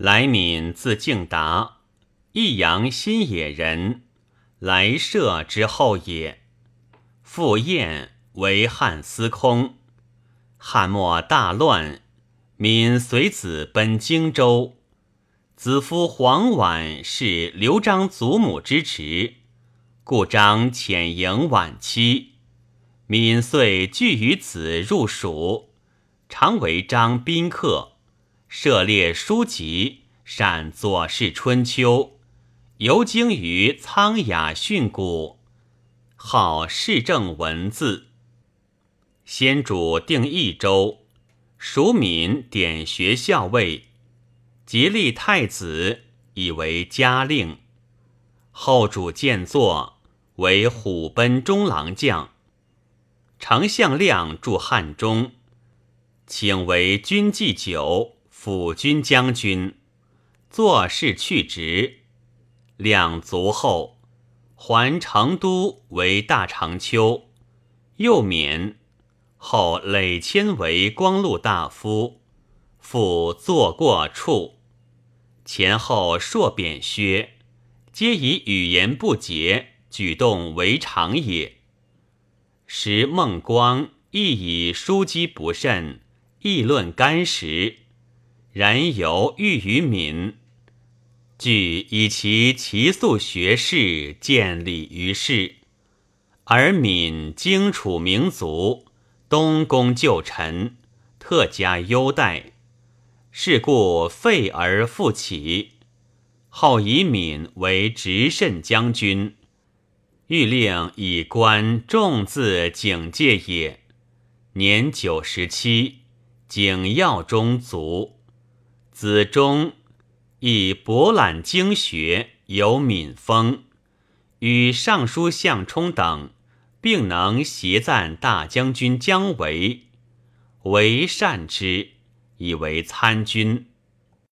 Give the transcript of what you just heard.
来敏字敬达，益阳新野人，来社之后也。父晏为汉司空。汉末大乱，敏随子奔荆州。子夫黄婉是刘璋祖母之侄，故张遣迎晚期。敏遂拒与子入蜀，常为张宾客。涉猎书籍，善《左氏春秋》，游经于苍雅训诂，好市政文字。先主定益州，蜀敏典学校尉，即立太子，以为嘉令。后主见作，为虎贲中郎将。丞相亮驻汉中，请为军祭酒。辅军将军，做事去职，两卒后，还成都为大长秋，又免。后累迁为光禄大夫，复坐过处，前后硕贬削，皆以语言不洁，举动为常也。时孟光亦以书机不慎，议论干时。然犹欲于敏，具以其奇素学士见礼于世，而敏荆楚民族，东宫旧臣，特加优待，是故废而复起。后以敏为执慎将军，欲令以官重字警戒也。年九十七，景耀中卒。子中以博览经学，有敏风，与尚书向冲等并能协赞大将军姜维，为善之，以为参军。